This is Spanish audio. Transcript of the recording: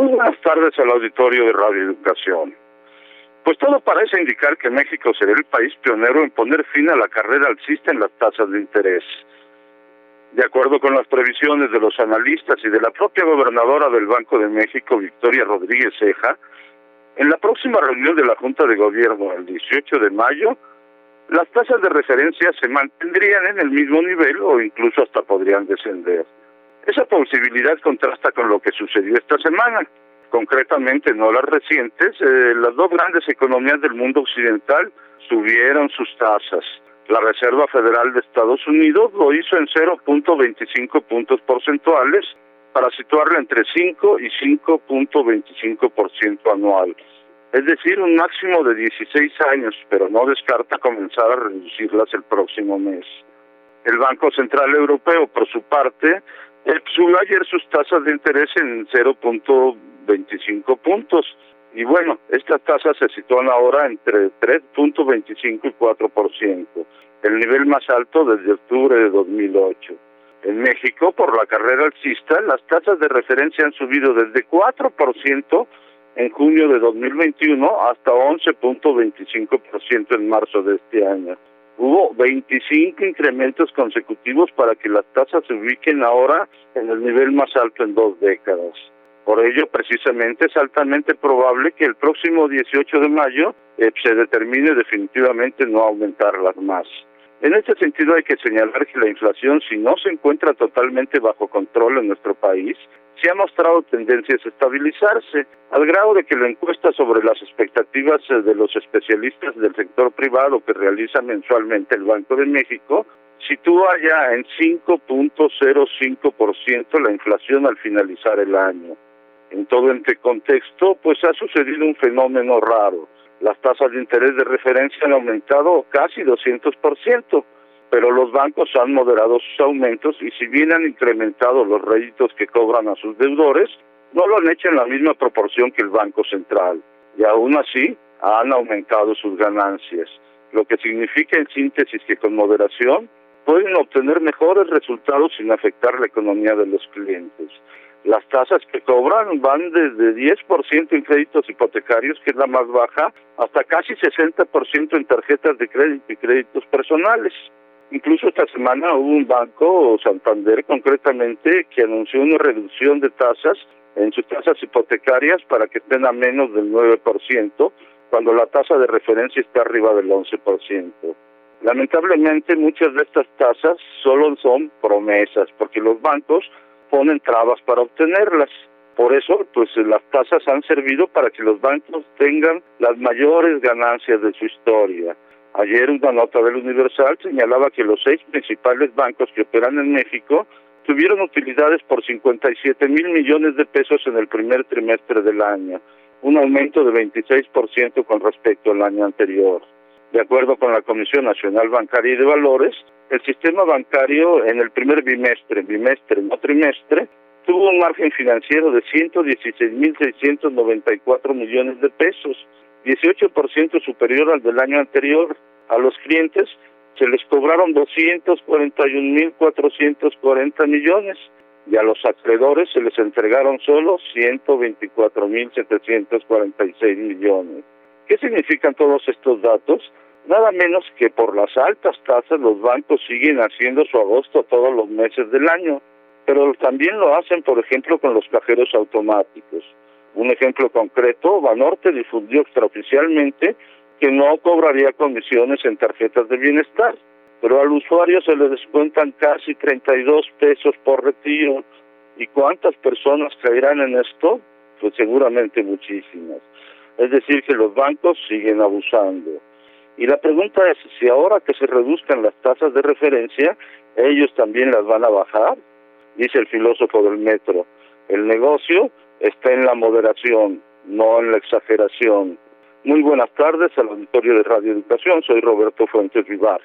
Muy buenas tardes al auditorio de Radio Educación. Pues todo parece indicar que México será el país pionero en poner fin a la carrera alcista en las tasas de interés. De acuerdo con las previsiones de los analistas y de la propia gobernadora del Banco de México, Victoria Rodríguez Ceja, en la próxima reunión de la Junta de Gobierno, el 18 de mayo, las tasas de referencia se mantendrían en el mismo nivel o incluso hasta podrían descender. Esa posibilidad contrasta con lo que sucedió esta semana. Concretamente, no las recientes, eh, las dos grandes economías del mundo occidental subieron sus tasas. La Reserva Federal de Estados Unidos lo hizo en 0.25 puntos porcentuales para situarla entre 5 y 5.25% anual es decir, un máximo de 16 años, pero no descarta comenzar a reducirlas el próximo mes. El Banco Central Europeo, por su parte, subió ayer sus tasas de interés en 0.25 puntos. Y bueno, estas tasas se sitúan ahora entre 3.25 y 4%, el nivel más alto desde octubre de 2008. En México, por la carrera alcista, las tasas de referencia han subido desde 4% en junio de 2021 hasta 11.25% en marzo de este año. Hubo 25 incrementos consecutivos para que las tasas se ubiquen ahora en el nivel más alto en dos décadas. Por ello, precisamente, es altamente probable que el próximo 18 de mayo eh, se determine definitivamente no aumentarlas más. En este sentido hay que señalar que la inflación, si no se encuentra totalmente bajo control en nuestro país, se ha mostrado tendencias a estabilizarse, al grado de que la encuesta sobre las expectativas eh, de los especialistas del sector privado que realiza mensualmente el Banco de México sitúa ya en 5.05% la inflación al finalizar el año. En todo este contexto, pues ha sucedido un fenómeno raro. Las tasas de interés de referencia han aumentado casi 200%, pero los bancos han moderado sus aumentos y si bien han incrementado los réditos que cobran a sus deudores, no lo han hecho en la misma proporción que el Banco Central. Y aún así han aumentado sus ganancias, lo que significa en síntesis que con moderación pueden obtener mejores resultados sin afectar la economía de los clientes. Las tasas que cobran van desde 10% en créditos hipotecarios, que es la más baja, hasta casi 60% en tarjetas de crédito y créditos personales. Incluso esta semana hubo un banco, Santander concretamente, que anunció una reducción de tasas en sus tasas hipotecarias para que estén a menos del 9%, cuando la tasa de referencia está arriba del 11%. Lamentablemente muchas de estas tasas solo son promesas, porque los bancos ponen trabas para obtenerlas. Por eso, pues las tasas han servido para que los bancos tengan las mayores ganancias de su historia. Ayer una nota del Universal señalaba que los seis principales bancos que operan en México tuvieron utilidades por 57 mil millones de pesos en el primer trimestre del año, un aumento de 26% con respecto al año anterior. De acuerdo con la Comisión Nacional Bancaria y de Valores, el sistema bancario en el primer bimestre, bimestre, no trimestre, tuvo un margen financiero de 116.694 millones de pesos, 18% superior al del año anterior. A los clientes se les cobraron 241.440 millones y a los acreedores se les entregaron solo 124.746 millones. ¿Qué significan todos estos datos? Nada menos que por las altas tasas los bancos siguen haciendo su agosto todos los meses del año, pero también lo hacen, por ejemplo, con los cajeros automáticos. Un ejemplo concreto, Banorte difundió extraoficialmente que no cobraría comisiones en tarjetas de bienestar, pero al usuario se le descuentan casi 32 pesos por retiro. ¿Y cuántas personas caerán en esto? Pues seguramente muchísimas. Es decir, que los bancos siguen abusando. Y la pregunta es si ahora que se reduzcan las tasas de referencia, ellos también las van a bajar, dice el filósofo del metro. El negocio está en la moderación, no en la exageración. Muy buenas tardes al auditorio de Radio Educación, soy Roberto Fuentes Vivar.